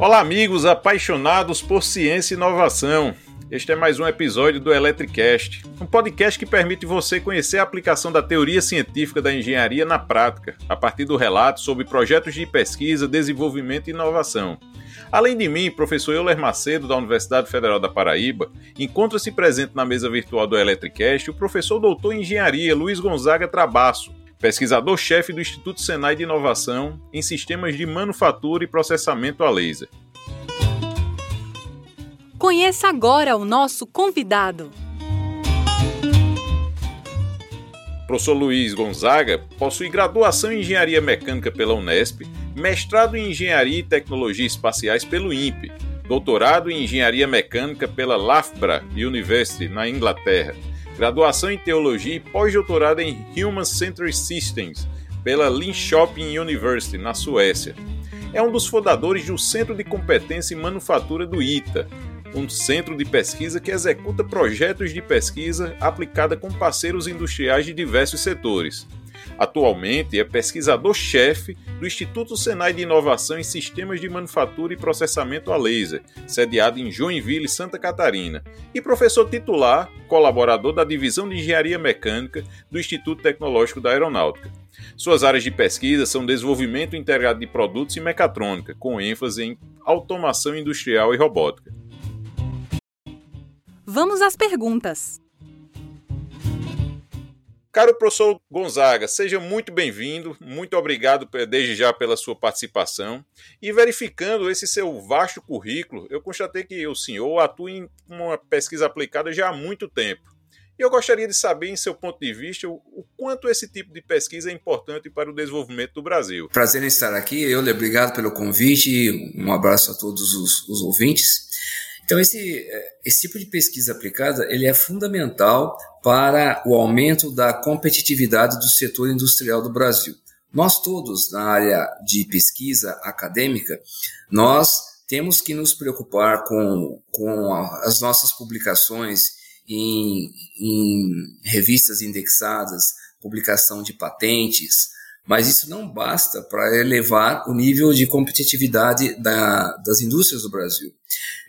Olá, amigos apaixonados por ciência e inovação. Este é mais um episódio do Electricast, um podcast que permite você conhecer a aplicação da teoria científica da engenharia na prática, a partir do relato sobre projetos de pesquisa, desenvolvimento e inovação. Além de mim, professor Euler Macedo, da Universidade Federal da Paraíba, encontra-se presente na mesa virtual do Electricast o professor doutor em engenharia Luiz Gonzaga Trabasso, pesquisador-chefe do Instituto Senai de Inovação em Sistemas de Manufatura e Processamento a Laser. Conheça agora o nosso convidado. professor Luiz Gonzaga possui graduação em Engenharia Mecânica pela Unesp, mestrado em Engenharia e Tecnologia Espaciais pelo INPE, doutorado em Engenharia Mecânica pela Loughborough University, na Inglaterra, graduação em Teologia e pós-doutorado em Human Centered Systems pela Linköping University, na Suécia. É um dos fundadores do Centro de Competência em Manufatura do ITA, um centro de pesquisa que executa projetos de pesquisa aplicada com parceiros industriais de diversos setores. Atualmente é pesquisador-chefe do Instituto Senai de Inovação em Sistemas de Manufatura e Processamento a Laser, sediado em Joinville, Santa Catarina, e professor titular, colaborador da Divisão de Engenharia Mecânica do Instituto Tecnológico da Aeronáutica. Suas áreas de pesquisa são desenvolvimento integrado de produtos e mecatrônica, com ênfase em automação industrial e robótica. Vamos às perguntas. Caro professor Gonzaga, seja muito bem-vindo, muito obrigado desde já pela sua participação. E verificando esse seu vasto currículo, eu constatei que o senhor atua em uma pesquisa aplicada já há muito tempo. E eu gostaria de saber, em seu ponto de vista, o, quanto esse tipo de pesquisa é importante para o desenvolvimento do Brasil. Prazer em estar aqui, eu obrigado pelo convite, um abraço a todos os, os ouvintes. Então, esse, esse tipo de pesquisa aplicada ele é fundamental para o aumento da competitividade do setor industrial do Brasil. Nós todos, na área de pesquisa acadêmica, nós temos que nos preocupar com, com as nossas publicações em, em revistas indexadas, publicação de patentes, mas isso não basta para elevar o nível de competitividade da, das indústrias do Brasil.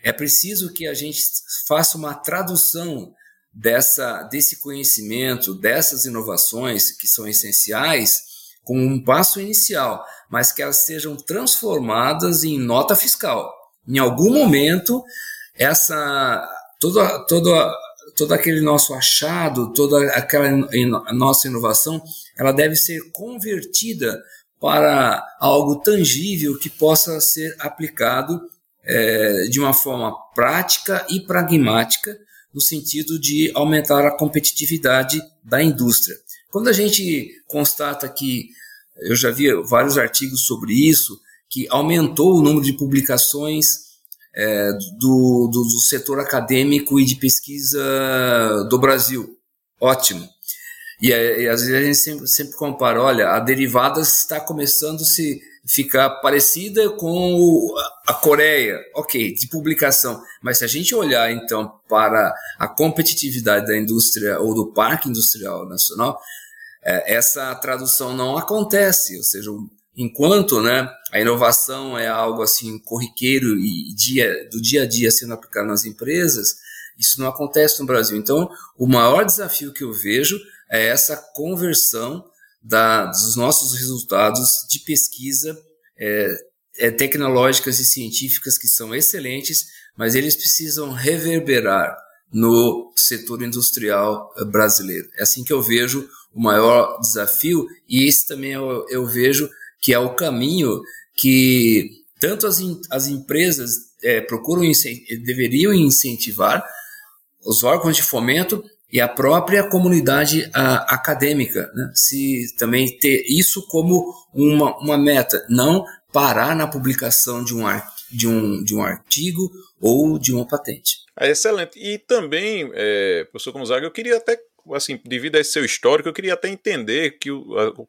É preciso que a gente faça uma tradução dessa, desse conhecimento, dessas inovações que são essenciais, como um passo inicial, mas que elas sejam transformadas em nota fiscal. Em algum momento, essa toda, toda, todo aquele nosso achado, toda aquela nossa inovação, ela deve ser convertida para algo tangível que possa ser aplicado é, de uma forma prática e pragmática, no sentido de aumentar a competitividade da indústria. Quando a gente constata que, eu já vi vários artigos sobre isso, que aumentou o número de publicações é, do, do, do, setor acadêmico e de pesquisa do Brasil. Ótimo. E, e às vezes a gente sempre, sempre compara, olha, a Derivadas está começando a se ficar parecida com a Coreia, ok, de publicação. Mas se a gente olhar então para a competitividade da indústria ou do parque industrial nacional, é, essa tradução não acontece. Ou seja, enquanto né, a inovação é algo assim corriqueiro e dia, do dia a dia sendo aplicado nas empresas, isso não acontece no Brasil. Então, o maior desafio que eu vejo é essa conversão da, dos nossos resultados de pesquisa é, é, tecnológicas e científicas que são excelentes, mas eles precisam reverberar no setor industrial eh, brasileiro. É assim que eu vejo o maior desafio e esse também eu, eu vejo que é o caminho que tanto as, as empresas é, procuram deveriam incentivar os órgãos de fomento e a própria comunidade a, acadêmica, né? se também ter isso como uma, uma meta, não parar na publicação de um, de, um, de um artigo ou de uma patente. É excelente. E também, é, professor Gonzaga, eu queria até assim, devido a esse seu histórico, eu queria até entender que,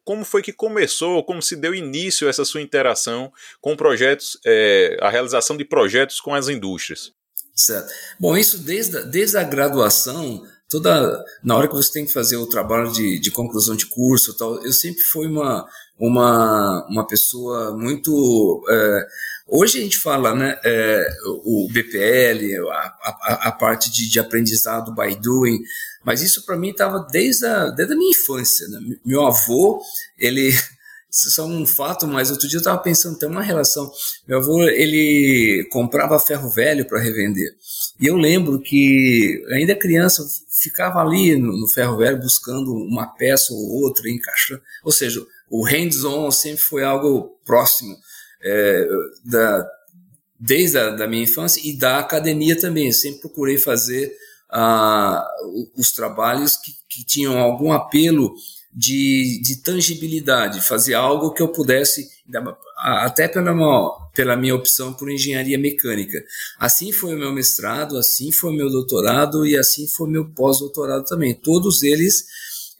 como foi que começou, como se deu início essa sua interação com projetos, é, a realização de projetos com as indústrias. Certo. Bom, isso desde, desde a graduação toda na hora que você tem que fazer o trabalho de, de conclusão de curso tal eu sempre fui uma uma uma pessoa muito é, hoje a gente fala né é, o BPL a, a, a parte de, de, aprendizado by doing mas isso para mim estava desde a, desde a minha infância né? meu avô ele isso é só um fato, mas outro dia eu estava pensando, tem uma relação. Meu avô, ele comprava ferro velho para revender. E eu lembro que, ainda criança, ficava ali no, no ferro velho buscando uma peça ou outra, encaixando. Ou seja, o hands-on sempre foi algo próximo é, da, desde a da minha infância e da academia também. Eu sempre procurei fazer ah, os trabalhos que, que tinham algum apelo de, de tangibilidade, fazer algo que eu pudesse, até pela, pela minha opção por engenharia mecânica. Assim foi o meu mestrado, assim foi o meu doutorado e assim foi o meu pós-doutorado também. Todos eles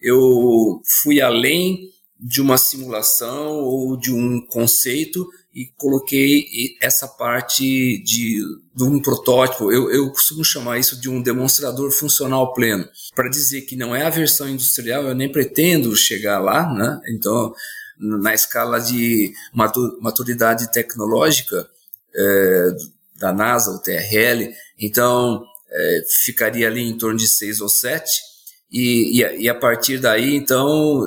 eu fui além de uma simulação ou de um conceito e coloquei essa parte de, de um protótipo, eu, eu costumo chamar isso de um demonstrador funcional pleno, para dizer que não é a versão industrial, eu nem pretendo chegar lá, né? Então, na escala de maturidade tecnológica é, da NASA, o TRL, então é, ficaria ali em torno de seis ou sete, e, e, e a partir daí, então,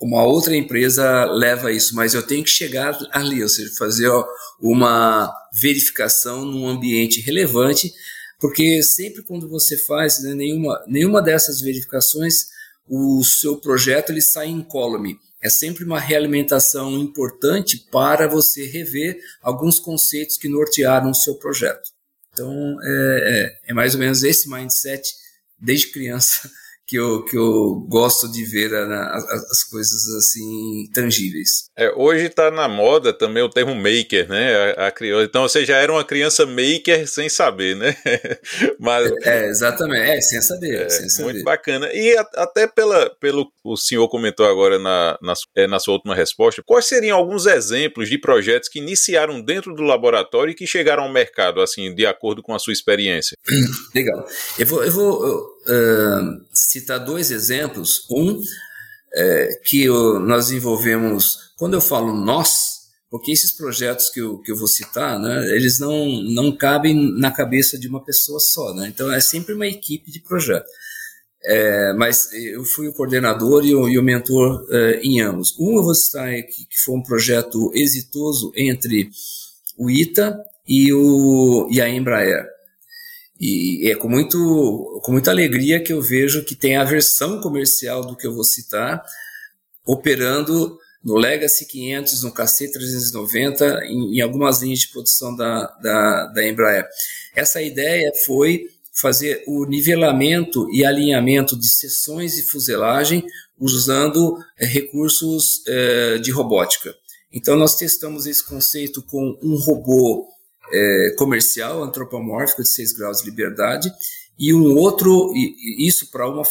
uma outra empresa leva isso, mas eu tenho que chegar ali, ou seja, fazer uma verificação num ambiente relevante, porque sempre quando você faz né, nenhuma, nenhuma dessas verificações, o seu projeto ele sai incólume. É sempre uma realimentação importante para você rever alguns conceitos que nortearam o seu projeto. Então, é, é, é mais ou menos esse mindset desde criança que eu, que eu gosto de ver né, as, as, coisas assim tangíveis. É, hoje está na moda também o termo maker, né? A, a. Então você já era uma criança maker sem saber, né? Mas, é, exatamente, é, sem saber, é, sem saber. Muito bacana. E a, até pela, pelo o senhor comentou agora na, na, é, na sua última resposta, quais seriam alguns exemplos de projetos que iniciaram dentro do laboratório e que chegaram ao mercado, assim, de acordo com a sua experiência? Legal. Eu vou, eu vou uh, citar dois exemplos. Um, é, que eu, nós desenvolvemos, quando eu falo nós, porque esses projetos que eu, que eu vou citar, né, eles não, não cabem na cabeça de uma pessoa só, né, então é sempre uma equipe de projeto. É, mas eu fui o coordenador e o, e o mentor é, em ambos. Um eu vou citar aqui, que foi um projeto exitoso entre o ITA e, o, e a Embraer. E é com, muito, com muita alegria que eu vejo que tem a versão comercial do que eu vou citar operando no Legacy 500, no KC390, em, em algumas linhas de produção da, da, da Embraer. Essa ideia foi fazer o nivelamento e alinhamento de seções e fuselagem usando é, recursos é, de robótica. Então, nós testamos esse conceito com um robô é, comercial antropomórfico de 6 graus de liberdade e um outro, isso para uma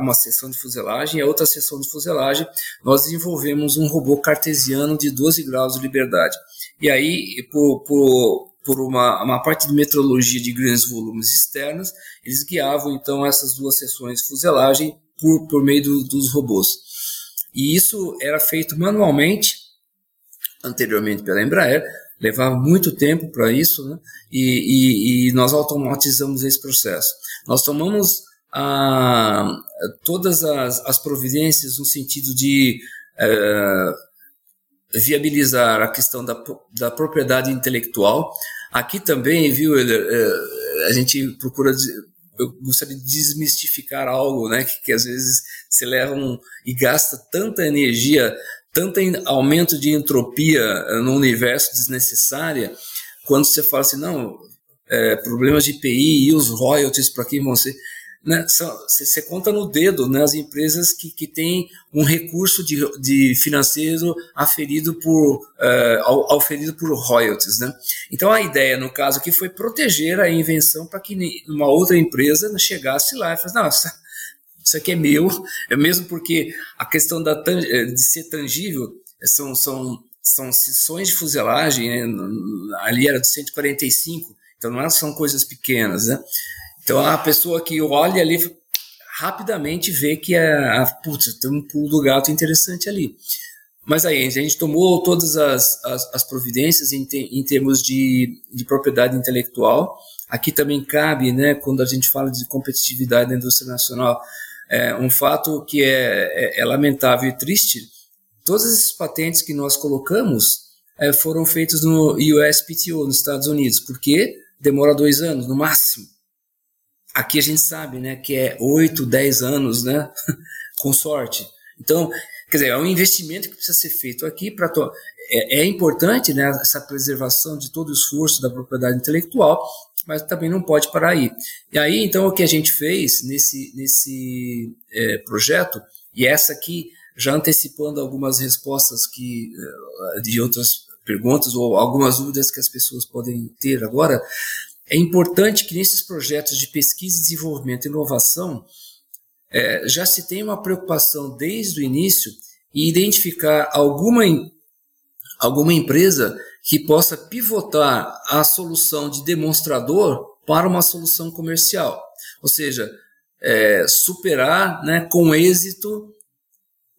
uma seção de fuselagem, e a outra seção de fuselagem, nós desenvolvemos um robô cartesiano de 12 graus de liberdade. E aí, por, por, por uma, uma parte de metrologia de grandes volumes externos, eles guiavam então essas duas seções de fuselagem por, por meio do, dos robôs. E isso era feito manualmente, anteriormente pela Embraer, levava muito tempo para isso, né? E, e, e, nós automatizamos esse processo. Nós tomamos todas as, as, providências no sentido de eh, viabilizar a questão da, da propriedade intelectual. Aqui também, viu, eh, a gente procura eu gostaria de desmistificar algo, né, que, que às vezes se leva um, e gasta tanta energia tanto aumento de entropia eh, no universo desnecessária, quando você fala assim, não, é, problemas de IPI e os royalties para quem vão ser. Né, você conta no dedo né, as empresas que, que têm um recurso de, de financeiro aferido por, é, auferido por royalties. Né? Então a ideia, no caso aqui, foi proteger a invenção para que uma outra empresa chegasse lá e falasse, não, isso aqui é meu, é mesmo porque a questão da, eh, de ser tangível são, são, são de fuselagem, né? ali era de 145, então não são coisas pequenas, né? Então a pessoa que olha ali rapidamente vê que a, a putz, tem um pulo do gato interessante ali. Mas aí a gente tomou todas as, as, as providências em, te, em termos de, de propriedade intelectual. Aqui também cabe, né, quando a gente fala de competitividade da indústria nacional, é, um fato que é, é, é lamentável e triste. Todas essas patentes que nós colocamos é, foram feitos no USPTO, nos Estados Unidos, porque demora dois anos, no máximo. Aqui a gente sabe, né, que é oito, dez anos, né, com sorte. Então, quer dizer, é um investimento que precisa ser feito aqui para é, é, importante, né, essa preservação de todo o esforço da propriedade intelectual, mas também não pode parar aí. E aí, então, o que a gente fez nesse nesse é, projeto e essa aqui já antecipando algumas respostas que é, de outras perguntas ou algumas dúvidas que as pessoas podem ter agora, é importante que nesses projetos de pesquisa, desenvolvimento e inovação é, já se tenha uma preocupação desde o início e identificar alguma, alguma empresa que possa pivotar a solução de demonstrador para uma solução comercial. Ou seja, é, superar né, com êxito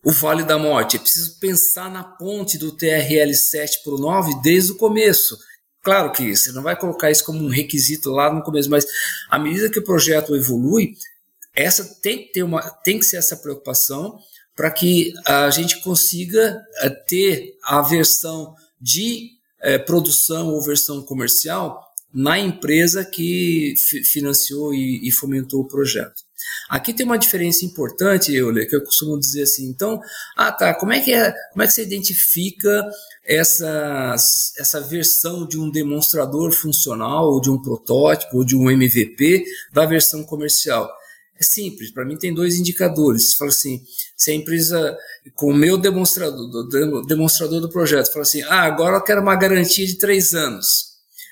o Vale da Morte. É preciso pensar na ponte do TRL 7 para o 9 desde o começo. Claro que você não vai colocar isso como um requisito lá no começo, mas à medida que o projeto evolui, essa tem que ter uma, tem que ser essa preocupação para que a gente consiga eh, ter a versão de é, produção ou versão comercial na empresa que financiou e, e fomentou o projeto. Aqui tem uma diferença importante, Euler, que eu costumo dizer assim, então, ah tá, como é que é, como é que você identifica essa, essa versão de um demonstrador funcional, ou de um protótipo, ou de um MVP da versão comercial? É simples, para mim tem dois indicadores. Você fala assim, se a empresa, com o meu demonstrador, demonstrador do projeto, fala assim, ah, agora eu quero uma garantia de três anos.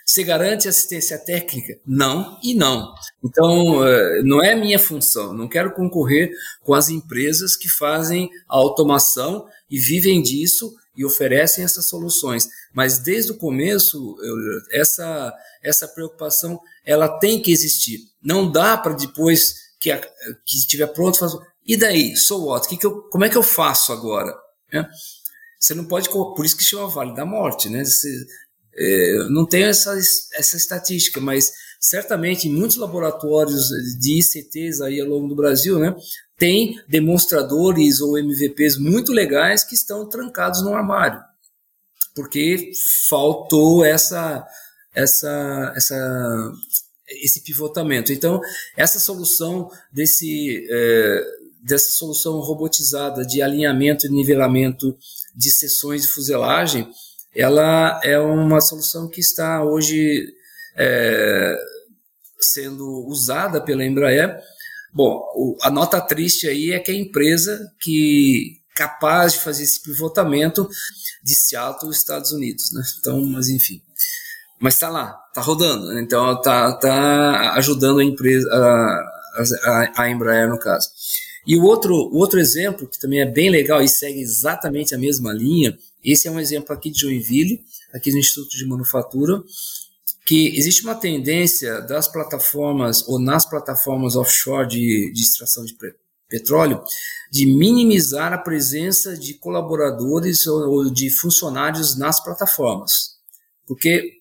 Você garante assistência técnica? Não e não. Então, eh, não é minha função. Não quero concorrer com as empresas que fazem a automação e vivem disso e oferecem essas soluções. Mas desde o começo, essa, essa preocupação ela tem que existir. Não dá para depois que, a, que estiver pronto, fazer, e daí? So what? Que que eu, como é que eu faço agora? É? Você não pode, por isso que chama Vale da Morte, né? Você, é, não tenho essa, essa estatística, mas certamente em muitos laboratórios de ICTs aí ao longo do Brasil, né, tem demonstradores ou MVPs muito legais que estão trancados no armário, porque faltou essa, essa, essa, esse pivotamento. Então, essa solução desse, é, dessa solução robotizada de alinhamento e nivelamento de seções de fuselagem ela é uma solução que está hoje é, sendo usada pela Embraer. Bom, o, a nota triste aí é que a empresa que capaz de fazer esse pivotamento de Seattle, Estados Unidos, né? Então, mas enfim, mas está lá, está rodando, né? então está tá ajudando a empresa, a, a, a Embraer no caso. E o outro, o outro exemplo que também é bem legal e segue exatamente a mesma linha esse é um exemplo aqui de Joinville, aqui no Instituto de Manufatura, que existe uma tendência das plataformas ou nas plataformas offshore de, de extração de petróleo de minimizar a presença de colaboradores ou, ou de funcionários nas plataformas. Porque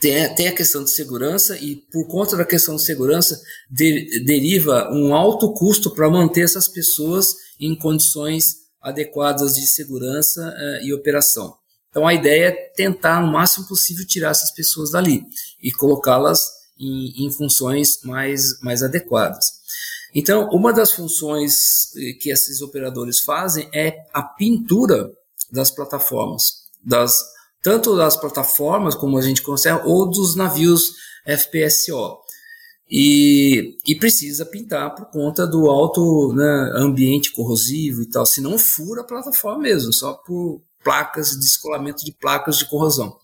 tem, tem, a questão de segurança e por conta da questão de segurança de, deriva um alto custo para manter essas pessoas em condições adequadas de segurança uh, e operação. Então a ideia é tentar, no máximo possível, tirar essas pessoas dali e colocá-las em, em, funções mais, mais adequadas. Então, uma das funções eh, que esses operadores fazem é a pintura das plataformas, das, tanto das plataformas, como a gente consegue, ou dos navios FPSO e, e precisa pintar por conta do alto né, ambiente corrosivo e tal. Se não fura a plataforma mesmo, só por placas, descolamento de placas de corrosão.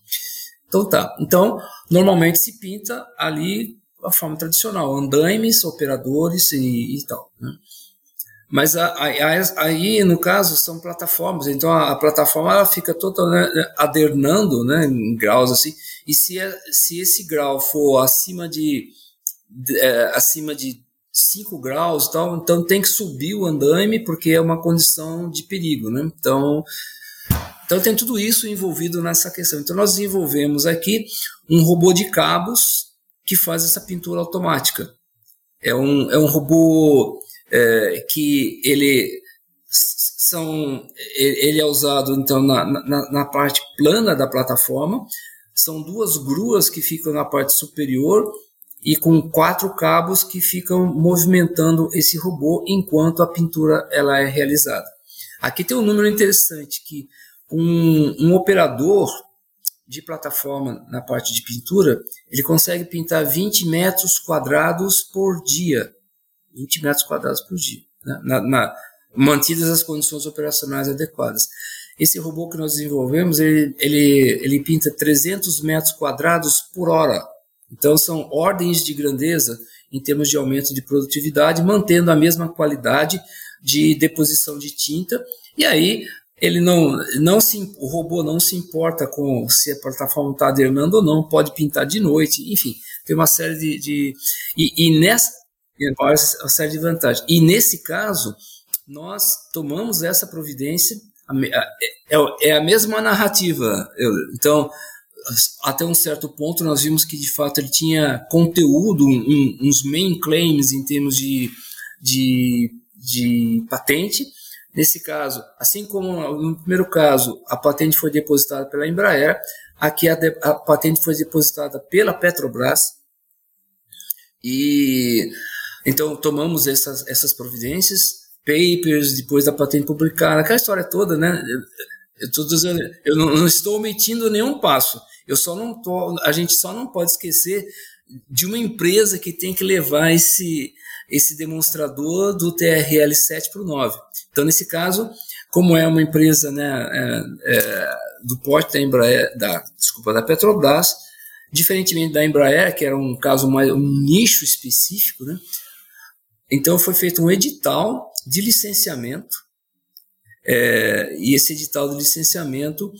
Então tá. Então, normalmente se pinta ali a forma tradicional, andaimes, operadores e, e tal. Né? Mas a, a, aí, no caso, são plataformas. Então, a, a plataforma ela fica totalmente né, adernando né, em graus assim. E se, é, se esse grau for acima de é, acima de 5 graus tal, então tem que subir o andaime porque é uma condição de perigo, né? Então, então tem tudo isso envolvido nessa questão. Então nós desenvolvemos aqui um robô de cabos que faz essa pintura automática. É um, é um robô é, que ele são ele é usado então na, na, na, parte plana da plataforma são duas gruas que ficam na parte superior e com quatro cabos que ficam movimentando esse robô enquanto a pintura ela é realizada aqui tem um número interessante que um, um operador de plataforma na parte de pintura ele consegue pintar 20 metros quadrados por dia 20 metros quadrados por dia né? na, na mantidas as condições operacionais adequadas. Esse robô que nós desenvolvemos, ele, ele, ele pinta 300 metros quadrados por hora. Então, são ordens de grandeza em termos de aumento de produtividade, mantendo a mesma qualidade de deposição de tinta. E aí, ele não, não se, o robô não se importa com se a plataforma está adernando ou não, pode pintar de noite, enfim, tem uma série de. de e, e nessa uma série de vantagens. E nesse caso, nós tomamos essa providência, é, é, a mesma narrativa. Então, até um certo ponto, nós vimos que de fato ele tinha conteúdo, um, uns main claims em termos de, de, de patente. Nesse caso, assim como no primeiro caso a patente foi depositada pela Embraer, aqui a, de, a patente foi depositada pela Petrobras. E então tomamos essas, essas providências papers depois da patente publicada, aquela história toda, né? Eu, eu, dizendo, eu não, não, estou omitindo nenhum passo. Eu só não tô, a gente só não pode esquecer de uma empresa que tem que levar esse esse demonstrador do TRL 7 para o 9. Então, nesse caso, como é uma empresa né, é, é, do porte da Embraer, da, desculpa, da Petrobras, diferentemente da Embraer, que era um caso mais um nicho específico, né? Então foi feito um edital de licenciamento, é, e esse edital de licenciamento,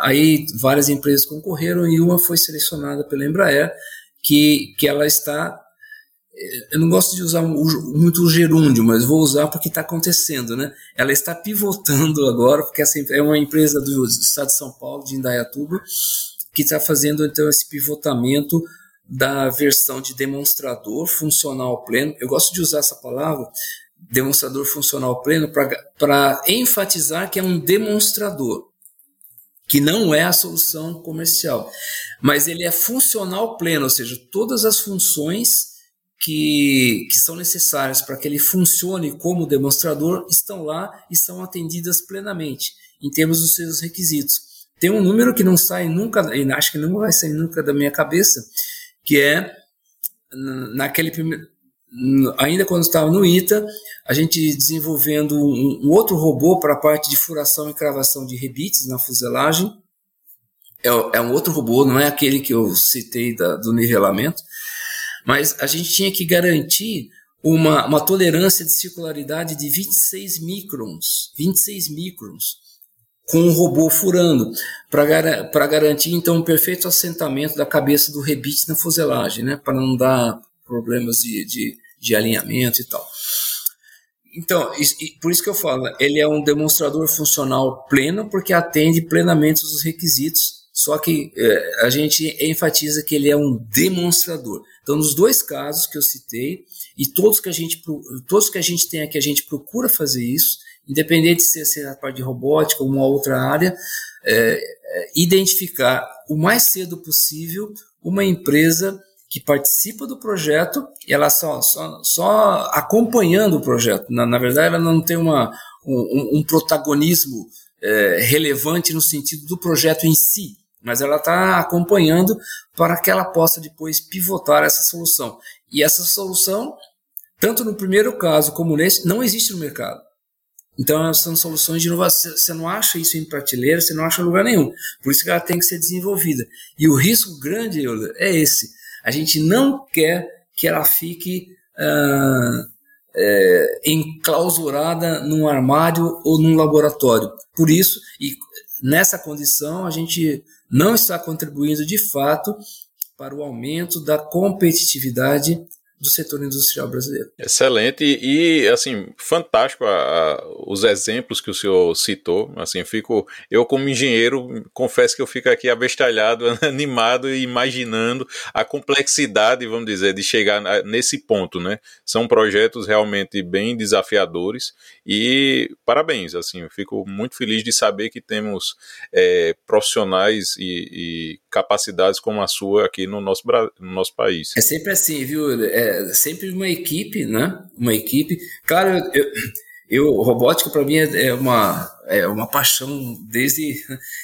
aí várias empresas concorreram e uma foi selecionada pela Embraer, que, que ela está. Eu não gosto de usar muito o gerúndio, mas vou usar porque está acontecendo, né? Ela está pivotando agora, porque essa é uma empresa do estado de São Paulo, de Indaiatuba, que está fazendo então esse pivotamento da versão de demonstrador funcional pleno. Eu gosto de usar essa palavra demonstrador funcional pleno para enfatizar que é um demonstrador, que não é a solução comercial, mas ele é funcional pleno, ou seja, todas as funções que, que são necessárias para que ele funcione como demonstrador estão lá e são atendidas plenamente, em termos dos seus requisitos. Tem um número que não sai nunca, e acho que não vai sair nunca da minha cabeça, que é naquele primeiro ainda quando estava no ITA, a gente desenvolvendo um, um outro robô para a parte de furação e cravação de rebites na fuselagem. É, é, um outro robô, não é aquele que eu citei da, do nivelamento, mas a gente tinha que garantir uma, uma tolerância de circularidade de 26 microns, 26 microns, com o robô furando, para garantir então um perfeito assentamento da cabeça do rebite na fuselagem, né, para não dar problemas de, de, de alinhamento e tal. Então, por isso que eu falo, ele é um demonstrador funcional pleno, porque atende plenamente os requisitos, só que é, a gente enfatiza que ele é um demonstrador. Então, nos dois casos que eu citei, e todos que a gente, todos que a gente tem aqui, a gente procura fazer isso, independente de ser, ser a parte de robótica ou uma outra área, é, é, identificar o mais cedo possível uma empresa que participa do projeto e ela só, só, só acompanhando o projeto. Na, na verdade, ela não tem uma, um, um protagonismo é, relevante no sentido do projeto em si, mas ela está acompanhando para que ela possa depois pivotar essa solução. E essa solução, tanto no primeiro caso como nesse, não existe no mercado. Então, são soluções de inovação. Você não acha isso em prateleira, você não acha em lugar nenhum. Por isso que ela tem que ser desenvolvida. E o risco grande, é esse a gente não quer que ela fique ah, é, enclausurada num armário ou num laboratório. Por isso, e nessa condição, a gente não está contribuindo de fato para o aumento da competitividade do setor industrial brasileiro. Excelente. E, assim, fantástico a, a, os exemplos que o senhor citou, assim, fico, eu como engenheiro, confesso que eu fico aqui abestalhado, animado e imaginando a complexidade, vamos dizer, de chegar nesse ponto, né, são projetos realmente bem desafiadores e parabéns, assim, fico muito feliz de saber que temos é, profissionais e, e, capacidades como a sua aqui no nosso, no nosso país. É sempre assim, viu, é, sempre uma equipe, né? Uma equipe. Claro, eu, eu robótica para mim é, é, uma é uma paixão desde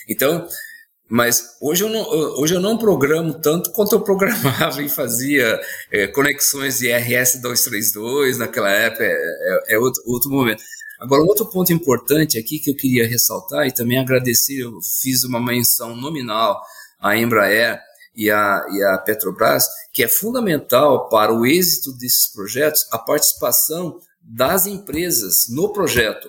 então, mas hoje eu não hoje eu não programo tanto quanto eu programava e fazia é, conexões de RS 232 naquela época é, é, é outro, outro momento. Agora, outro ponto importante aqui que eu queria ressaltar e também agradecer, eu fiz uma menção nominal à Embraer e a, e a Petrobras, que é fundamental para o êxito desses projetos a participação das empresas no projeto.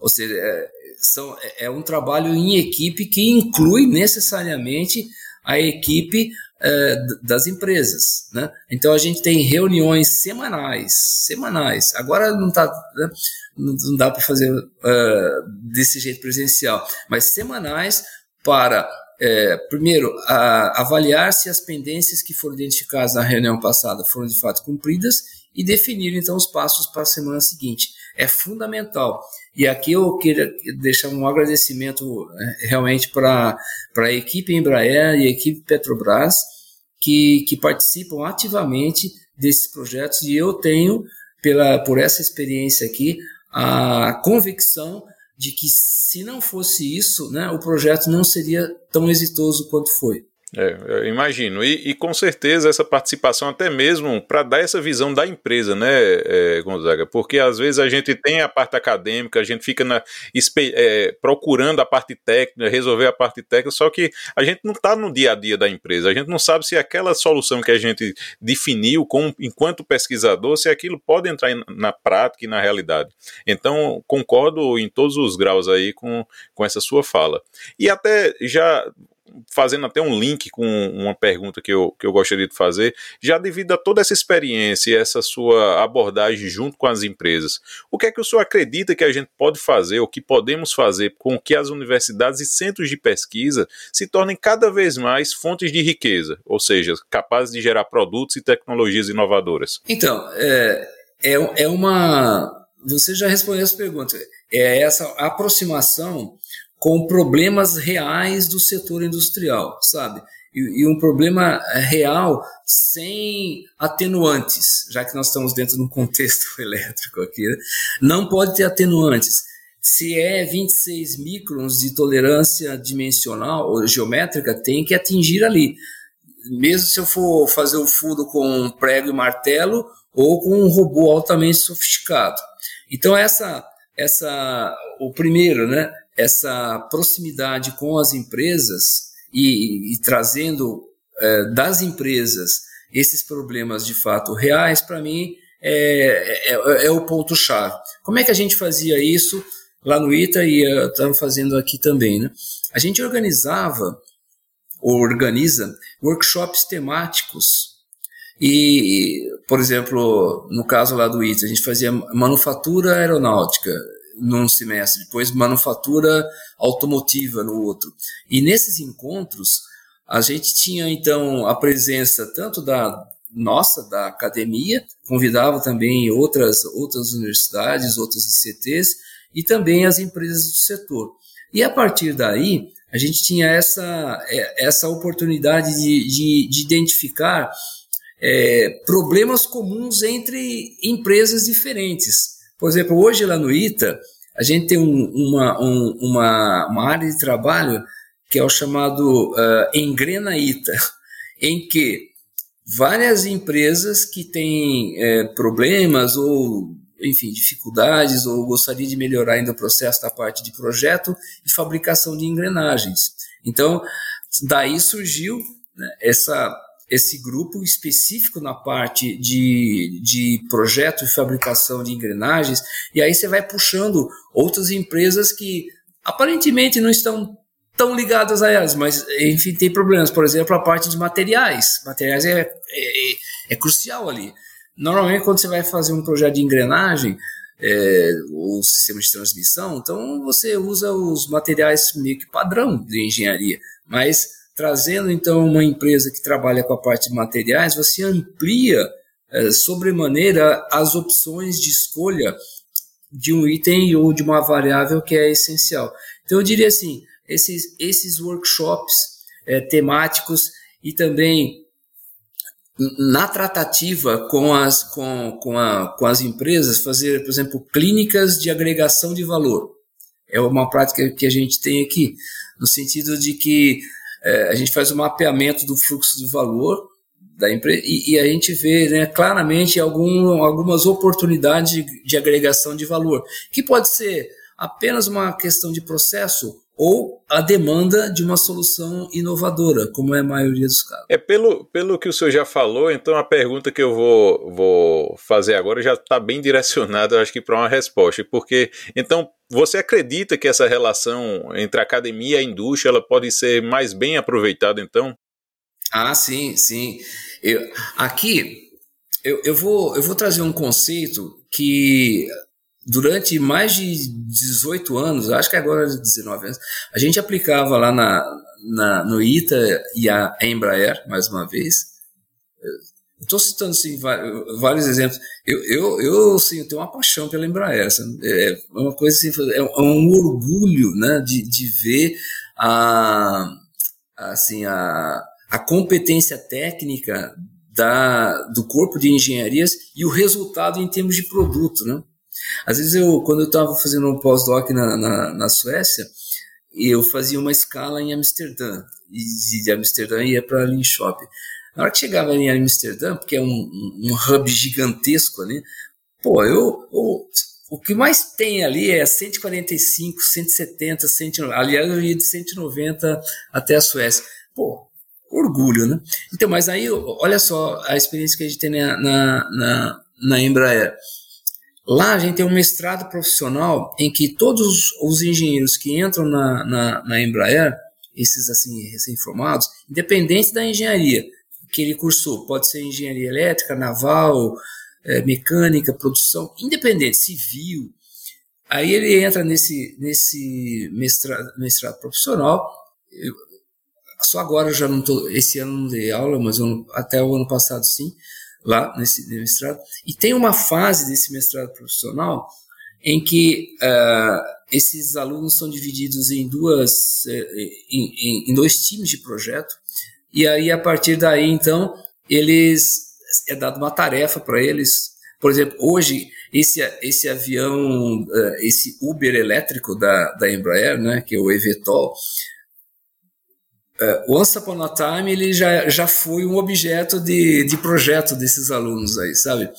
Ou seja, é, são, é, é um trabalho em equipe que inclui necessariamente a equipe é, das empresas. Né? Então a gente tem reuniões semanais, semanais. Agora não está, né? não dá para fazer uh, desse jeito presencial, mas semanais para é, primeiro, a, avaliar se as pendências que foram identificadas na reunião passada foram de fato cumpridas e definir então os passos para a semana seguinte. É fundamental. E aqui eu queria deixar um agradecimento né, realmente para a equipe Embraer e a equipe Petrobras que, que participam ativamente desses projetos e eu tenho, pela, por essa experiência aqui, a convicção de que se não fosse isso, né, o projeto não seria tão exitoso quanto foi. É, imagino. E, e, com certeza essa participação, até mesmo para dar essa visão da empresa, né, é, Gonzaga? Porque às vezes a gente tem a parte acadêmica, a gente fica na, é, procurando a parte técnica, resolver a parte técnica, só que a gente não está no dia a dia da empresa, a gente não sabe se aquela solução que a gente definiu com, enquanto pesquisador, se aquilo pode entrar na prática e na realidade. Então, concordo em todos os graus aí com, com essa sua fala. E até já fazendo até um link com uma pergunta que eu, que eu gostaria de fazer, já devido a toda essa experiência e essa sua abordagem junto com as empresas, o que é que o senhor acredita que a gente pode fazer, ou que podemos fazer com que as universidades e centros de pesquisa se tornem cada vez mais fontes de riqueza, ou seja, capazes de gerar produtos e tecnologias inovadoras? Então, é, é, é uma. Você já respondeu essa pergunta. É essa aproximação com problemas reais do setor industrial, sabe? E, e, um problema eh, real sem atenuantes, já que nós estamos dentro de um contexto elétrico aqui, né? não pode ter atenuantes. Se é 26 microns de tolerância dimensional ou geométrica, tem que atingir ali. Mesmo se eu for fazer o furo com um prego e martelo ou com um robô altamente sofisticado. Então essa essa o primeiro, né? Essa proximidade com as empresas e, e trazendo é, das empresas esses problemas de fato reais, para mim, é, é, é o ponto-chave. Como é que a gente fazia isso lá no ITA e estamos fazendo aqui também? Né? A gente organizava, ou organiza, workshops temáticos e, por exemplo, no caso lá do ITA, a gente fazia manufatura aeronáutica, num semestre, depois manufatura automotiva no outro. E nesses encontros, a gente tinha então a presença tanto da nossa, da academia, convidava também outras, outras universidades, outros ICTs e também as empresas do setor. E a partir daí, a gente tinha essa, é, essa oportunidade de, de, de identificar é, problemas comuns entre empresas diferentes. Por exemplo, hoje lá no ITA, a gente tem um, uma, um, uma, uma área de trabalho que é o chamado uh, Engrena ITA, em que várias empresas que têm é, problemas ou, enfim, dificuldades ou gostariam de melhorar ainda o processo da parte de projeto e fabricação de engrenagens. Então, daí surgiu né, essa esse grupo específico na parte de, de projeto e fabricação de engrenagens, e aí você vai puxando outras empresas que aparentemente não estão tão ligadas a elas, mas enfim, tem problemas. Por exemplo, a parte de materiais. Materiais é, é, é crucial ali. Normalmente, quando você vai fazer um projeto de engrenagem, é, o sistema de transmissão, então você usa os materiais meio que padrão de engenharia, mas trazendo então uma empresa que trabalha com a parte de materiais, você amplia é, sobremaneira as opções de escolha de um item ou de uma variável que é essencial. Então eu diria assim, esses, esses workshops é, temáticos e também na tratativa com as, com, com, a, com as empresas, fazer, por exemplo, clínicas de agregação de valor. É uma prática que a gente tem aqui, no sentido de que é, a gente faz o um mapeamento do fluxo de valor da empresa e, e a gente vê né, claramente algum, algumas oportunidades de, de agregação de valor, que pode ser apenas uma questão de processo ou a demanda de uma solução inovadora, como é a maioria dos casos. É pelo, pelo que o senhor já falou, então a pergunta que eu vou, vou fazer agora já está bem direcionada, acho que para uma resposta, porque então você acredita que essa relação entre a academia e a indústria ela pode ser mais bem aproveitada, então? Ah, sim, sim. Eu, aqui eu, eu, vou, eu vou trazer um conceito que durante mais de 18 anos, acho que agora 19 anos, a gente aplicava lá na, na, no ITA e a Embraer, mais uma vez. Estou citando assim, vários exemplos. Eu, eu, eu, assim, eu tenho uma paixão pela Embraer. É uma coisa assim, é um orgulho né, de, de ver a, assim, a, a competência técnica da, do corpo de engenharias e o resultado em termos de produto. Né? Às vezes eu, quando eu estava fazendo um pós-doc na, na, na, Suécia, eu fazia uma escala em Amsterdã, e de Amsterdã ia para Linköping. Na hora que chegava em Amsterdã, porque é um, um hub gigantesco ali, pô, eu, eu, o que mais tem ali é 145, 170, 190, aliás, eu ia de 190 até a Suécia. Pô, orgulho, né? Então, mas aí, olha só a experiência que a gente tem na, na, na, na Embraer. Lá a gente tem um mestrado profissional em que todos os engenheiros que entram na, na, na Embraer, esses assim recém-formados, independente da engenharia que ele cursou, pode ser engenharia elétrica, naval, é, mecânica, produção, independente, civil, aí ele entra nesse, nesse mestrado, mestrado profissional. Eu, só agora eu já não estou, esse ano não dei aula, mas eu, até o ano passado sim lá nesse mestrado. E tem uma fase desse mestrado profissional em que uh, esses alunos são divididos em duas, uh, em, em, dois times de projeto. E aí a partir daí então eles é dado uma tarefa para eles. Por exemplo, hoje esse esse avião, uh, esse Uber elétrico da, da Embraer, né, que é o eVTOL, Uh, Once Upon a Time ele já, já foi um objeto de, de projeto desses alunos aí, sabe?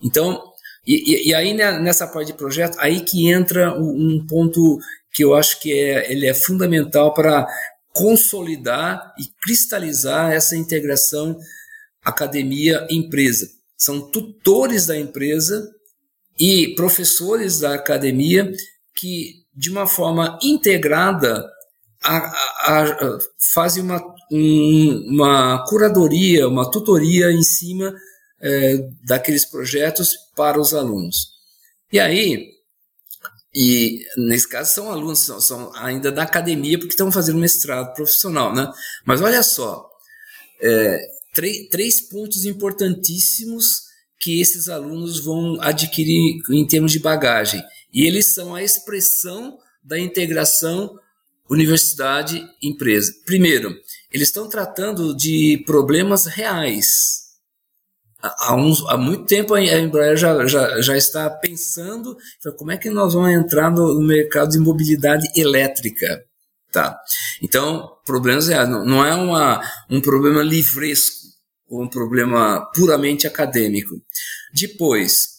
Então, e, e, aí né, nessa parte de projeto, aí que entra um, ponto que eu acho que é, ele é fundamental para consolidar e cristalizar essa integração academia-empresa. São tutores da empresa e professores da academia que, de uma forma integrada, a, a, fazem uma, um, uma curadoria, uma tutoria em cima é, daqueles projetos para os alunos. E aí, e nesse caso são alunos, são, são ainda da academia, porque estão fazendo mestrado profissional, né? Mas olha só, é, três pontos importantíssimos que esses alunos vão adquirir em termos de bagagem. E eles são a expressão da integração universidade, empresa. Primeiro, eles estão tratando de problemas reais. Há, uns, há muito tempo a Embraer já, já, já está pensando como é que nós vamos entrar no, no mercado de mobilidade elétrica. Tá? Então, problemas reais. Não, não é uma, um problema livresco, um problema puramente acadêmico. Depois,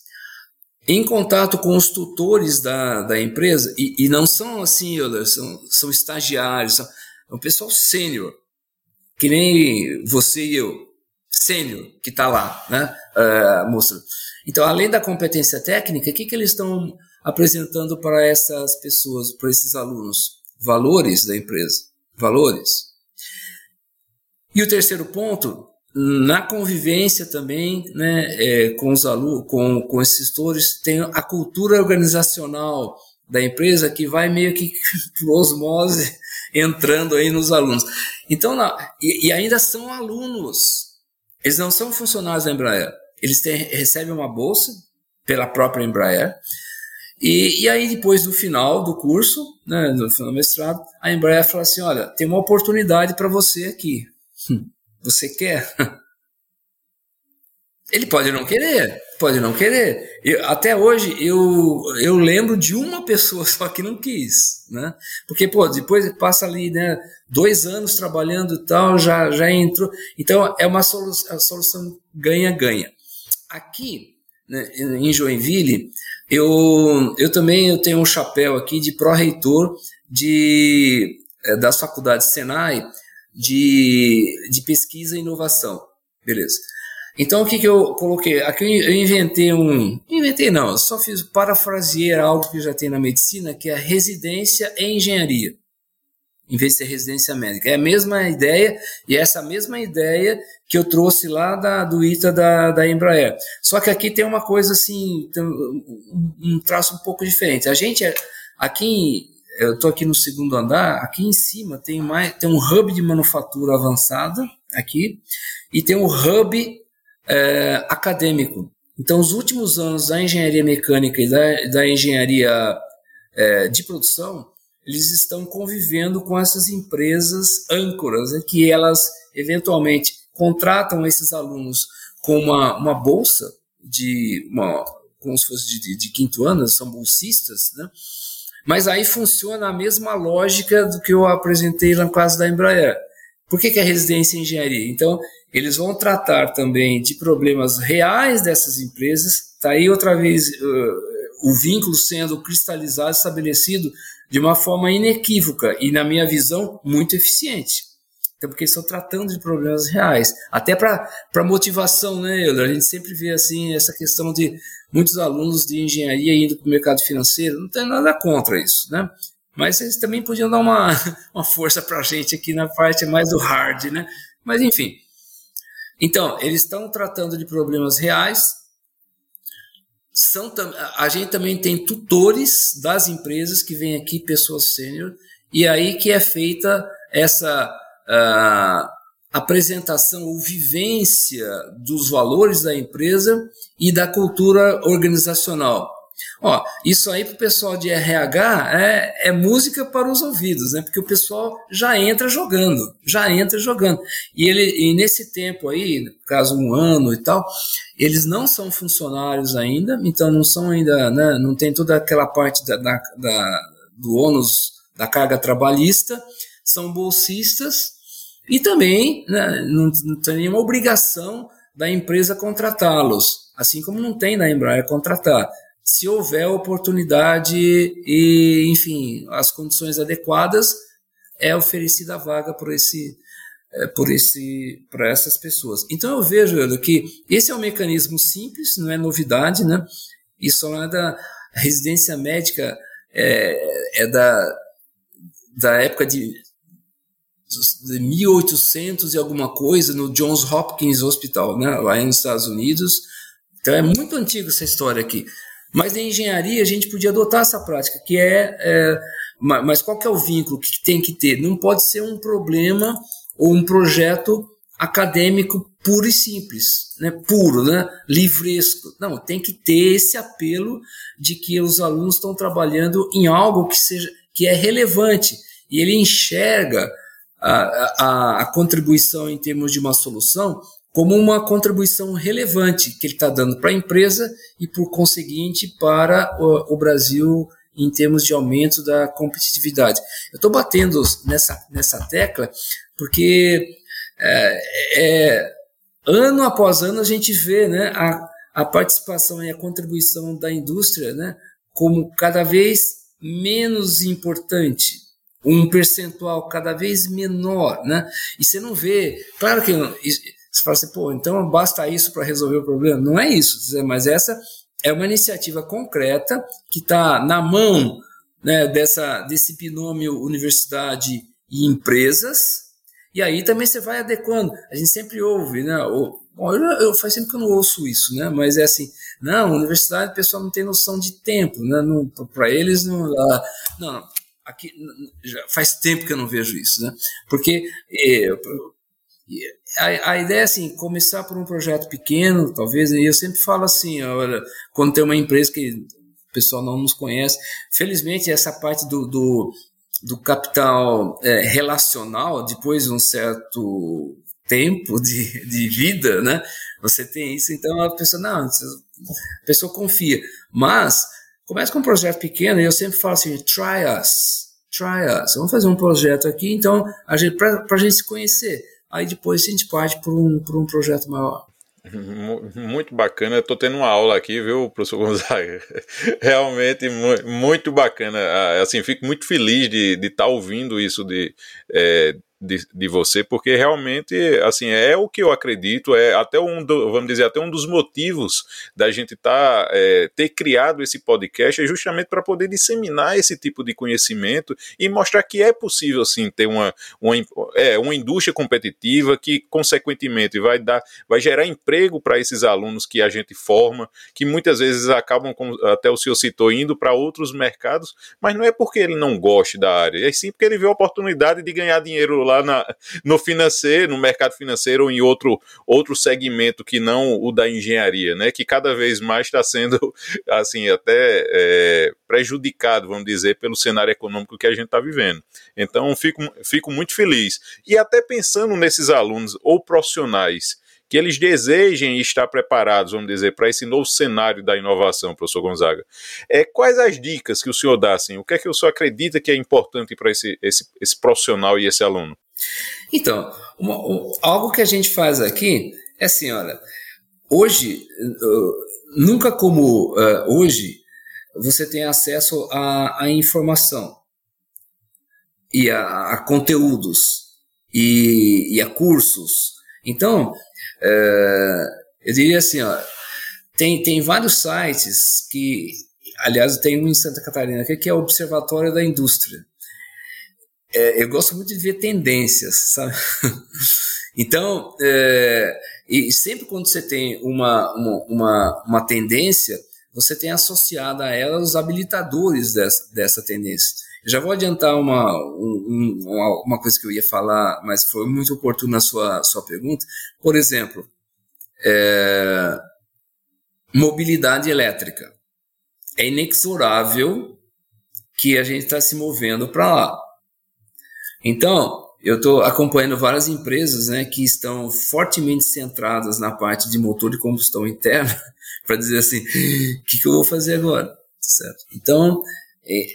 em contato com os tutores da, da empresa, e, e não são assim, são, são estagiários, são, é um pessoal sênior, que nem você e eu, sênior, que está lá, né, uh. Então, além da competência técnica, o que, que eles estão apresentando para essas pessoas, para esses alunos? Valores da empresa, valores. E o terceiro ponto, na convivência também né, é, com os alunos, com, com esses gestores, tem a cultura organizacional da empresa que vai meio que por osmose entrando aí nos alunos. Então, e, e, ainda são alunos, eles não são funcionários da Embraer, eles têm, recebem uma bolsa pela própria Embraer, e, e aí depois do final do curso, né, no final do mestrado, a Embraer fala assim, olha, tem uma oportunidade para você aqui. Hum. Você quer? Ele pode não querer, pode não querer. Eu, até hoje eu, eu lembro de uma pessoa só que não quis, né? Porque pô, depois passa ali, né, dois anos trabalhando e tal, já já entrou. Então é uma solução, ganha-ganha. Aqui né, em Joinville, eu, eu também eu tenho um chapéu aqui de pró-reitor de eh, das faculdades Senai de, de pesquisa e inovação. Beleza. Então, o que, que eu coloquei? Aqui eu inventei um. Inventei não, só fiz parafrasear algo que já tem na medicina, que é a residência em engenharia, em vez de ser residência médica. É a mesma ideia, e é essa mesma ideia que eu trouxe lá da, do ITA da, da Embraer. Só que aqui tem uma coisa assim, um, traço um pouco diferente. A gente, é, aqui eu estou aqui no segundo andar, aqui em cima tem mais tem um hub de manufatura avançada aqui e tem um hub é, acadêmico. Então, os últimos anos da engenharia mecânica e da, da engenharia é, de produção, eles estão convivendo com essas empresas âncoras, né, que elas eventualmente contratam esses alunos com uma, uma bolsa de uma como se fosse de, de, de quinto ano, são bolsistas, né? Mas aí funciona a mesma lógica do que eu apresentei no caso da Embraer. Por que, que é residência em engenharia? Então, eles vão tratar também de problemas reais dessas empresas. Está aí outra vez uh, o vínculo sendo cristalizado, estabelecido de uma forma inequívoca e, na minha visão, muito eficiente. Então, porque estão tratando de problemas reais. Até para motivação, né, Euler? A gente sempre vê assim essa questão de muitos alunos de engenharia indo para o mercado financeiro, não tem nada contra isso, né? Mas eles também podiam dar uma, uma força para a gente aqui na parte mais do hard, né? Mas enfim. Então, eles estão tratando de problemas reais. São, a gente também tem tutores das empresas que vêm aqui, pessoas sênior, e aí que é feita essa uh, apresentação ou vivência dos valores da empresa e da cultura organizacional. Ó, isso aí para o pessoal de RH é, é, música para os ouvidos, né? Porque o pessoal já entra jogando, já entra jogando. E ele, e nesse tempo aí, no caso um ano e tal, eles não são funcionários ainda, então não são ainda, né? Não tem toda aquela parte da, da, da do ônus da carga trabalhista, são bolsistas e também né, não, não tem nenhuma obrigação da empresa contratá-los, assim como não tem da Embraer contratar. Se houver oportunidade e, enfim, as condições adequadas, é oferecida a vaga por esse, é, por esse, para essas pessoas. Então eu vejo que esse é um mecanismo simples, não é novidade, né? Isso é da residência médica é, é da, da época de de 1800 e alguma coisa no Johns Hopkins Hospital, né, lá nos Estados Unidos. Então é muito antigo essa história aqui. Mas em engenharia a gente podia adotar essa prática, que é, é mas qual que é o vínculo que tem que ter? Não pode ser um problema ou um projeto acadêmico puro e simples, né? puro, né? livresco. Não, tem que ter esse apelo de que os alunos estão trabalhando em algo que seja que é relevante e ele enxerga a, a, contribuição em termos de uma solução como uma contribuição relevante que ele está dando para a empresa e, por conseguinte, para o, o, Brasil em termos de aumento da competitividade. Eu estou batendo nessa, nessa tecla porque é, é, ano após ano a gente vê né, a, a participação e a contribuição da indústria né, como cada vez menos importante um percentual cada vez menor, né? E você não vê, claro que você fala assim, pô, então basta isso para resolver o problema. Não é isso, mas essa é uma iniciativa concreta que está na mão né, dessa, desse binômio universidade e empresas, E aí também você vai adequando. A gente sempre ouve, né? Ou, bom, eu, eu faz tempo que eu não ouço isso, né? Mas é assim, não, universidade o pessoal não tem noção de tempo, né? Para eles não, ah, não, não, aqui já faz tempo que eu não vejo isso, né? Porque é, a, a, ideia é assim, começar por um projeto pequeno, talvez, e eu sempre falo assim, olha, quando tem uma empresa que o pessoal não nos conhece, felizmente essa parte do, do do capital é, relacional, depois de um certo tempo de, de vida, né? Você tem isso, então a pessoa, não, a pessoa confia. Mas, começa com um projeto pequeno, e eu sempre falo assim, try us, try us. Vamos fazer um projeto aqui, então, para a gente se conhecer. Aí depois a gente parte para um, um projeto maior. Muito bacana, estou tendo uma aula aqui, viu, professor Gonzaga? Realmente muito bacana. Ah, assim, fico muito feliz de estar tá ouvindo isso de, é, de, de você, porque realmente, assim, é o que eu acredito, é até um, do, vamos dizer, até um dos motivos da gente tá, é, ter criado esse podcast é justamente para poder disseminar esse tipo de conhecimento e mostrar que é possível, sim, ter uma, uma, é, uma indústria competitiva que, consequentemente, vai dar, vai gerar emprego para esses alunos que a gente forma, que muitas vezes acabam, como até o senhor citou, indo para outros mercados, mas não é porque ele não goste da área, é sim porque ele vê a oportunidade de ganhar dinheiro lá na, no financeiro, no mercado financeiro ou em outro, outro segmento que não o da engenharia, né? Que cada vez mais está sendo assim até é, prejudicado, vamos dizer, pelo cenário econômico que a gente está vivendo. Então fico, fico muito feliz. E até pensando nesses alunos ou profissionais que eles desejem estar preparados, vamos dizer, para esse novo cenário da inovação, professor Gonzaga. É, quais as dicas que o senhor dá, assim? O que é que o senhor acredita que é importante para esse, esse, esse profissional e esse aluno? Então, uma, algo que a gente faz aqui é assim, olha, hoje, uh, nunca como uh, hoje, você tem acesso à, à informação e a, a conteúdos e, e, a cursos. Então, uh, eu diria assim, ó, tem, tem vários sites que, aliás, tem um em Santa Catarina que é o Observatório da Indústria é, eu gosto muito de ver tendências, sabe? então, é, e sempre quando você tem uma, uma, uma, uma, tendência, você tem associado a ela os habilitadores dessa, dessa tendência. Já vou adiantar uma, um, uma, coisa que eu ia falar, mas foi muito oportuno na sua, sua pergunta. Por exemplo, é, mobilidade elétrica. É inexorável que a gente está se movendo para lá. Então, eu estou acompanhando várias empresas né, que estão fortemente centradas na parte de motor de combustão interna para dizer assim, o que, que, eu vou fazer agora? Certo? Então, e,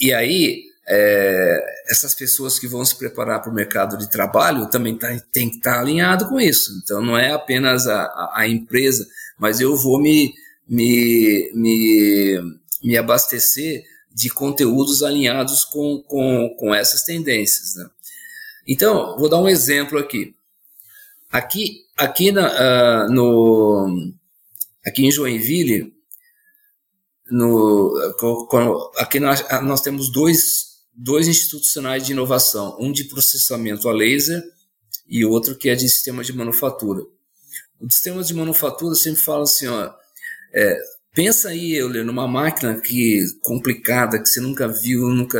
e, e aí, é, essas pessoas que vão se preparar para o mercado de trabalho também tá, tem que estar tá alinhado com isso. Então, não é apenas a, a, a empresa, mas eu vou me, me, me, me abastecer de conteúdos alinhados com, com, com essas tendências. Né? Então, vou dar um exemplo aqui. Aqui, aqui, na, uh, no, aqui em Joinville, no, aqui nós, nós temos dois, dois institucionais de inovação, um de processamento a laser e outro que é de sistema de manufatura. O sistema de manufatura sempre fala assim, ó, é, Pensa aí, Euler, numa máquina que complicada, que você nunca viu, nunca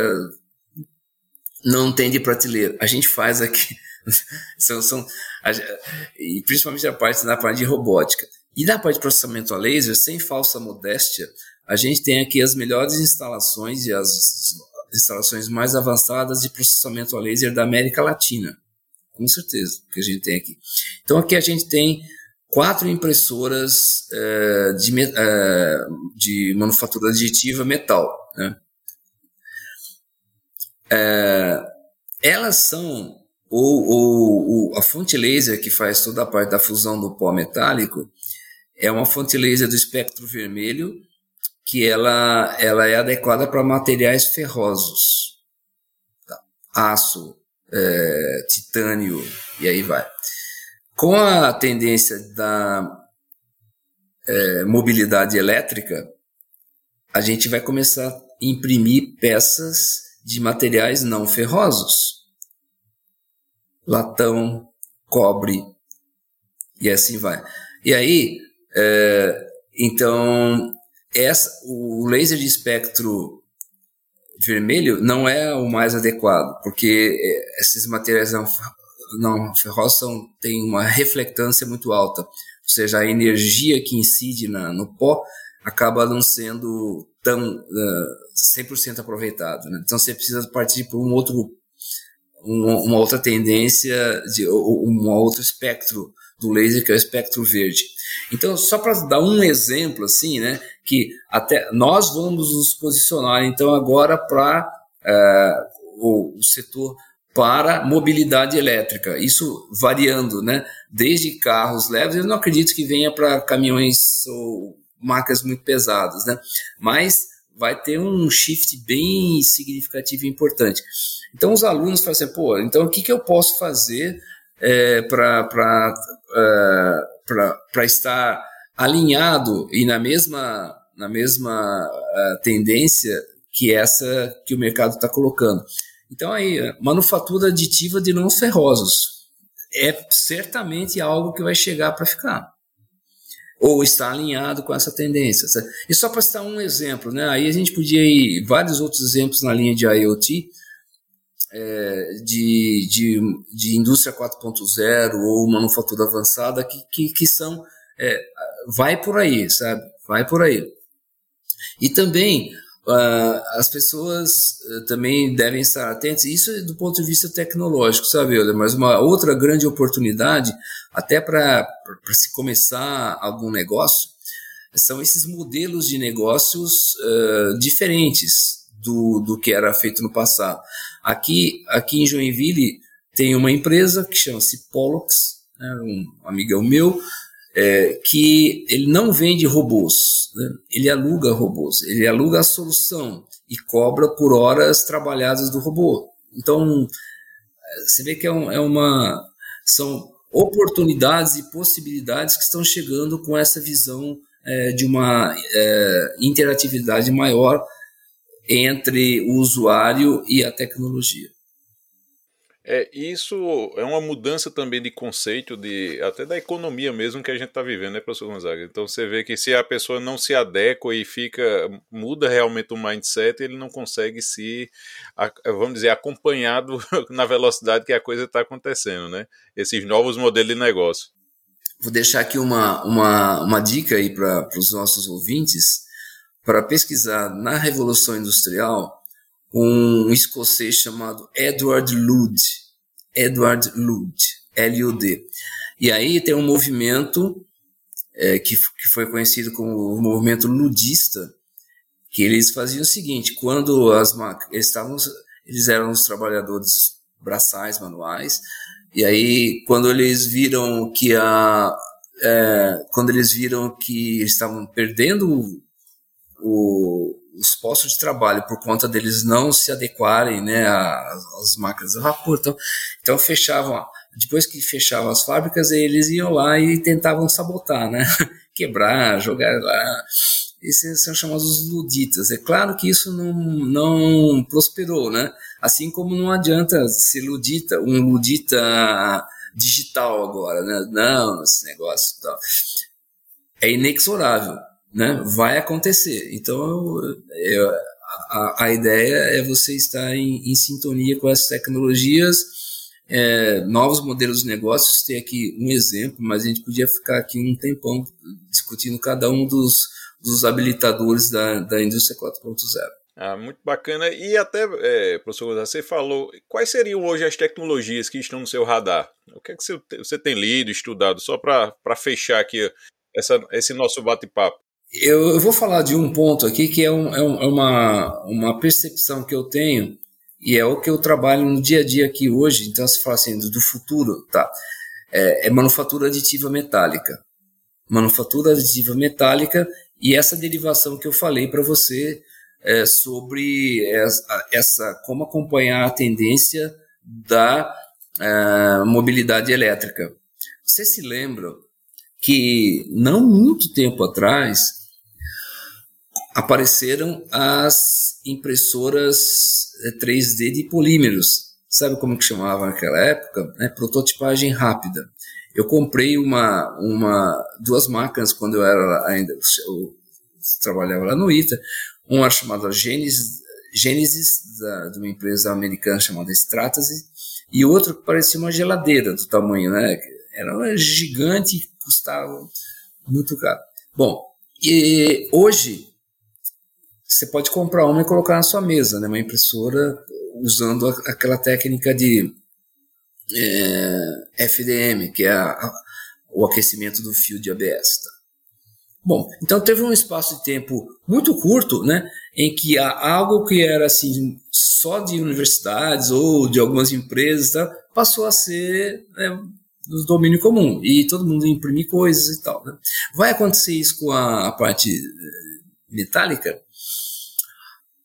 não tem de prateleira. A gente faz aqui. são, são, a, e principalmente a parte na parte de robótica. E na parte de processamento a laser, sem falsa modéstia, a gente tem aqui as melhores instalações e as instalações mais avançadas de processamento a laser da América Latina. Com certeza, que a gente tem aqui. Então aqui a gente tem quatro impressoras uh, de, uh, de manufatura aditiva metal. Né? Uh, elas são ou, ou, ou, a fonte laser que faz toda a parte da fusão do pó metálico é uma fonte laser do espectro vermelho que ela, ela é adequada para materiais ferrosos, tá? aço, titânio e aí vai. Com a tendência da é, mobilidade elétrica, a gente vai começar a imprimir peças de materiais não ferrosos. latão, cobre e assim vai. E aí, é, então, essa, o laser de espectro vermelho não é o mais adequado, porque é, esses materiais não, não ferrosos têm uma reflectância muito alta, ou seja, a energia que incide na, no pó acaba não sendo tão uh, 100% aproveitado. Né? Então você precisa partir para um outro, uma, uma outra tendência, de um outro espectro do laser, que é o espectro verde. Então, só para dar um exemplo, assim, né, que até nós vamos nos posicionar, então, agora para uh, o, o setor para mobilidade elétrica. Isso variando, né? Desde carros leves, eu não acredito que venha para caminhões ou marcas muito pesadas, né? Mas vai ter um shift bem significativo e importante. Então os alunos falam assim, pô, então o que, que eu posso fazer é, para é, estar alinhado e na mesma, na mesma uh, tendência que essa que o mercado está colocando. Então aí, manufatura aditiva de não ferrosos é certamente algo que vai chegar para ficar ou está alinhado com essa tendência. E só para citar um exemplo, né? aí a gente podia ir vários outros exemplos na linha de IoT, é, de, de, de indústria 4.0 ou manufatura avançada que, que, que são, é, vai por aí, sabe? Vai por aí. E também Uh, as pessoas uh, também devem estar atentas, isso é do ponto de vista tecnológico, sabe, Euler? Mas uma outra grande oportunidade, até para se começar algum negócio, são esses modelos de negócios uh, diferentes do, do que era feito no passado. Aqui, aqui em Joinville tem uma empresa que chama-se Pollux, né, um amigão meu, é, que ele não vende robôs, né? ele aluga robôs, ele aluga a solução e cobra por horas trabalhadas do robô. Então, você vê que é, um, é uma. São oportunidades e possibilidades que estão chegando com essa visão é, de uma é, interatividade maior entre o usuário e a tecnologia. É, isso é uma mudança também de conceito, de até da economia mesmo que a gente está vivendo, né, professor Gonzaga? Então você vê que se a pessoa não se adequa e fica, muda realmente o mindset, ele não consegue se, vamos dizer, acompanhado na velocidade que a coisa está acontecendo, né? Esses novos modelos de negócio. Vou deixar aqui uma, uma, uma dica aí para os nossos ouvintes, para pesquisar na Revolução Industrial, um escocês chamado Edward Ludd. Edward Ludd, L-U-D. E aí tem um movimento é, que, que foi conhecido como o movimento ludista, que eles faziam o seguinte, quando as eles estavam, eles eram os trabalhadores braçais, manuais, e aí quando eles viram que a é, quando eles viram que estavam perdendo o, os postos de trabalho por conta deles não se adequarem né, às, às máquinas a vapor. Então, então fechavam, depois que fechavam as fábricas, eles iam lá e tentavam sabotar, né? quebrar, jogar lá. Esses são chamados os luditas. É claro que isso não, não prosperou, né? Assim como não adianta ser ludita, um ludita digital agora, né? Não, esse negócio. É inexorável né? Vai acontecer. Então, eu, a, a, ideia é você estar em, em sintonia com essas tecnologias, é, novos modelos de negócios. Tem aqui um exemplo, mas a gente podia ficar aqui um tempão discutindo cada um dos, dos habilitadores da, da indústria 4.0. Ah, muito bacana. E até, é, professor Gonçalves, você falou, quais seriam hoje as tecnologias que estão no seu radar? O que é que você, você tem lido, estudado, só para fechar aqui essa, esse nosso bate-papo? Eu, eu, vou falar de um ponto aqui que é, um, é, um, é, uma, uma percepção que eu tenho e é o que eu trabalho no dia a dia aqui hoje. Então, se fala assim, do, do futuro, tá? É, é, manufatura aditiva metálica. Manufatura aditiva metálica e essa derivação que eu falei para você é, sobre essa, essa, como acompanhar a tendência da é, mobilidade elétrica. Você se lembra que não muito tempo atrás apareceram as impressoras 3D eh, de polímeros, sabe como que chamava naquela época? É, prototipagem rápida. Eu comprei uma, uma, duas máquinas quando eu era ainda, eu trabalhava lá no ITA, uma chamada Genesis, Genesis da, de uma empresa americana chamada Stratasy, e outra que parecia uma geladeira do tamanho, né? Era gigante custava muito caro. Bom, e hoje você pode comprar uma e colocar na sua mesa, né? Uma impressora usando aquela técnica de é, FDM, que é a, a, o aquecimento do fio de ABS. Tá? Bom, então teve um espaço de tempo muito curto, né, em que algo que era assim só de universidades ou de algumas empresas tá, passou a ser né, do domínio comum e todo mundo imprimir coisas e tal. Né? Vai acontecer isso com a, a parte eh, metálica?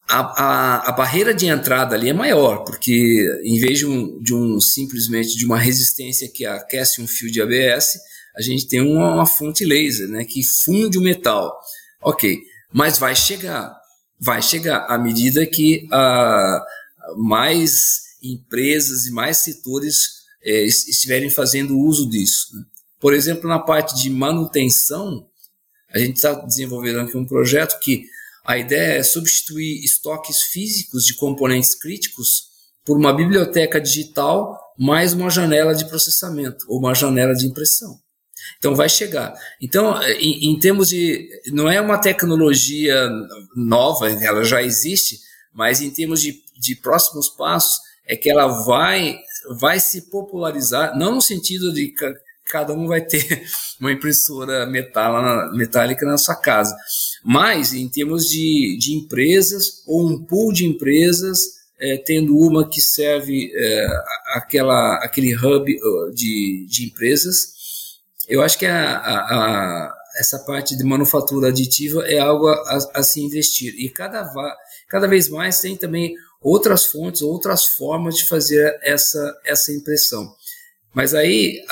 A, a, a, barreira de entrada ali é maior, porque em vez de um, de um simplesmente de uma resistência que aquece um fio de ABS, a gente tem uma, uma fonte laser, né, que funde o metal. Ok, mas vai chegar, vai chegar à medida que a, mais empresas e mais setores é, estiverem fazendo uso disso. Né? Por exemplo, na parte de manutenção, a gente está desenvolvendo aqui um projeto que a ideia é substituir estoques físicos de componentes críticos por uma biblioteca digital mais uma janela de processamento ou uma janela de impressão. Então vai chegar. Então, em, em termos de. Não é uma tecnologia nova, ela já existe, mas em termos de, de próximos passos, é que ela vai vai se popularizar, não no sentido de cada um vai ter uma impressora metal, metálica na sua casa, mas em termos de, de empresas ou um pool de empresas, é, tendo uma que serve é, aquela, aquele hub de, de empresas, eu acho que a, a, a, essa parte de manufatura aditiva é algo a, se investir. E cada, cada vez mais tem também outras fontes, outras formas de fazer essa, essa impressão. Mas aí,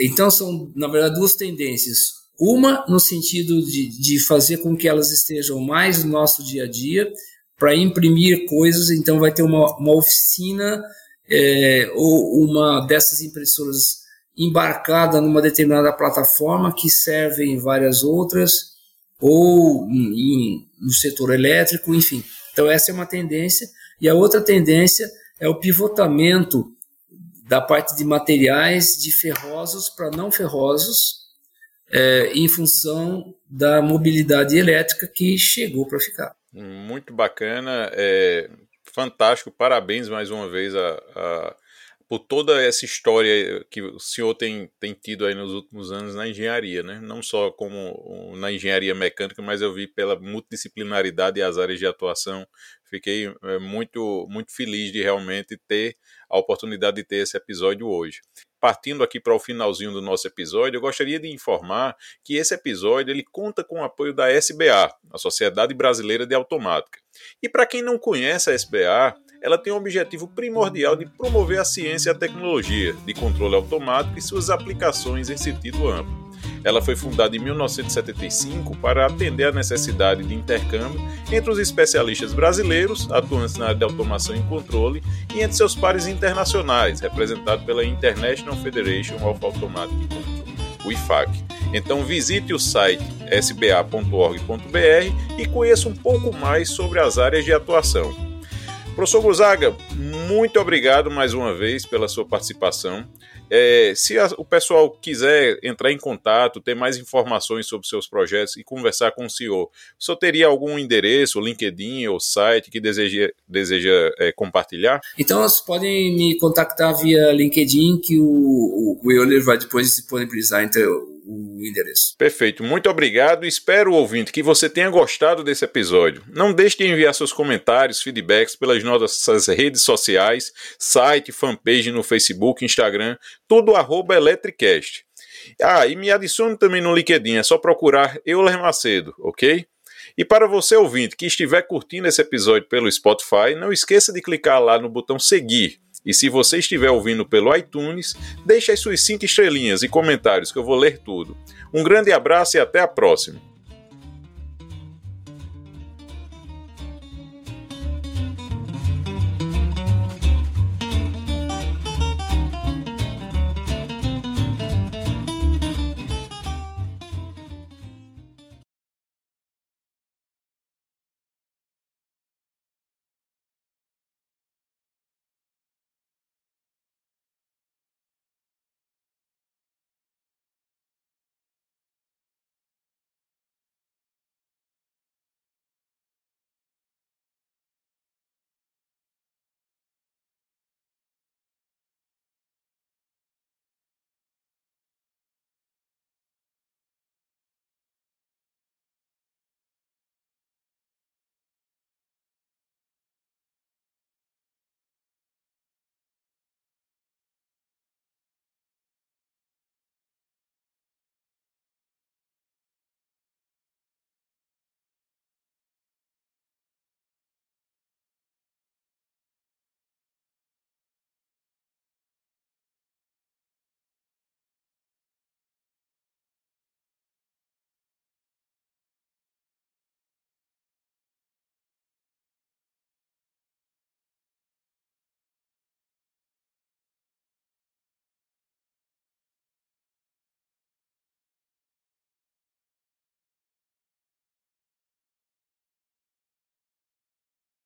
então são, na verdade, duas tendências. Uma no sentido de, de fazer com que elas estejam mais no nosso dia a dia, para imprimir coisas, então vai ter uma, uma oficina é, ou uma dessas impressoras embarcada numa determinada plataforma que serve em várias outras, ou em, no setor elétrico, enfim. Então, essa é uma tendência. E a outra tendência é o pivotamento da parte de materiais de ferrosos para não ferrosos, é, em função da mobilidade elétrica que chegou para ficar. Muito bacana, é fantástico, parabéns mais uma vez a, a, por toda essa história que o senhor tem, tem tido aí nos últimos anos na engenharia, né? não só como na engenharia mecânica, mas eu vi pela multidisciplinaridade e as áreas de atuação Fiquei é, muito, muito feliz de realmente ter a oportunidade de ter esse episódio hoje. Partindo aqui para o finalzinho do nosso episódio, eu gostaria de informar que esse episódio ele conta com o apoio da SBA, a Sociedade Brasileira de Automática. E para quem não conhece a SBA, ela tem o objetivo primordial de promover a ciência e a tecnologia de controle automático e suas aplicações em sentido amplo. Ela foi fundada em 1975 para atender a necessidade de intercâmbio entre os especialistas brasileiros, atuantes na área de automação e controle, e entre seus pares internacionais, representado pela International Federation of Automatic Control, o IFAC. Então visite o site sba.org.br e conheça um pouco mais sobre as áreas de atuação. Professor Gonzaga, muito obrigado mais uma vez pela sua participação. É, se a, o pessoal quiser entrar em contato, ter mais informações sobre seus projetos e conversar com o senhor, o senhor teria algum endereço, LinkedIn ou site que deseja, deseja é, compartilhar? Então, vocês podem me contactar via LinkedIn, que o, o Euler vai depois disponibilizar então, o endereço. Perfeito, muito obrigado. Espero, ouvinte, que você tenha gostado desse episódio. Não deixe de enviar seus comentários, feedbacks pelas nossas redes sociais, site, fanpage no Facebook, Instagram, tudo arroba Electricast. Ah, e me adicione também no LinkedIn, é só procurar Euler Macedo, ok? E para você ouvinte que estiver curtindo esse episódio pelo Spotify, não esqueça de clicar lá no botão seguir e se você estiver ouvindo pelo iTunes, deixe as suas 5 estrelinhas e comentários que eu vou ler tudo. Um grande abraço e até a próxima!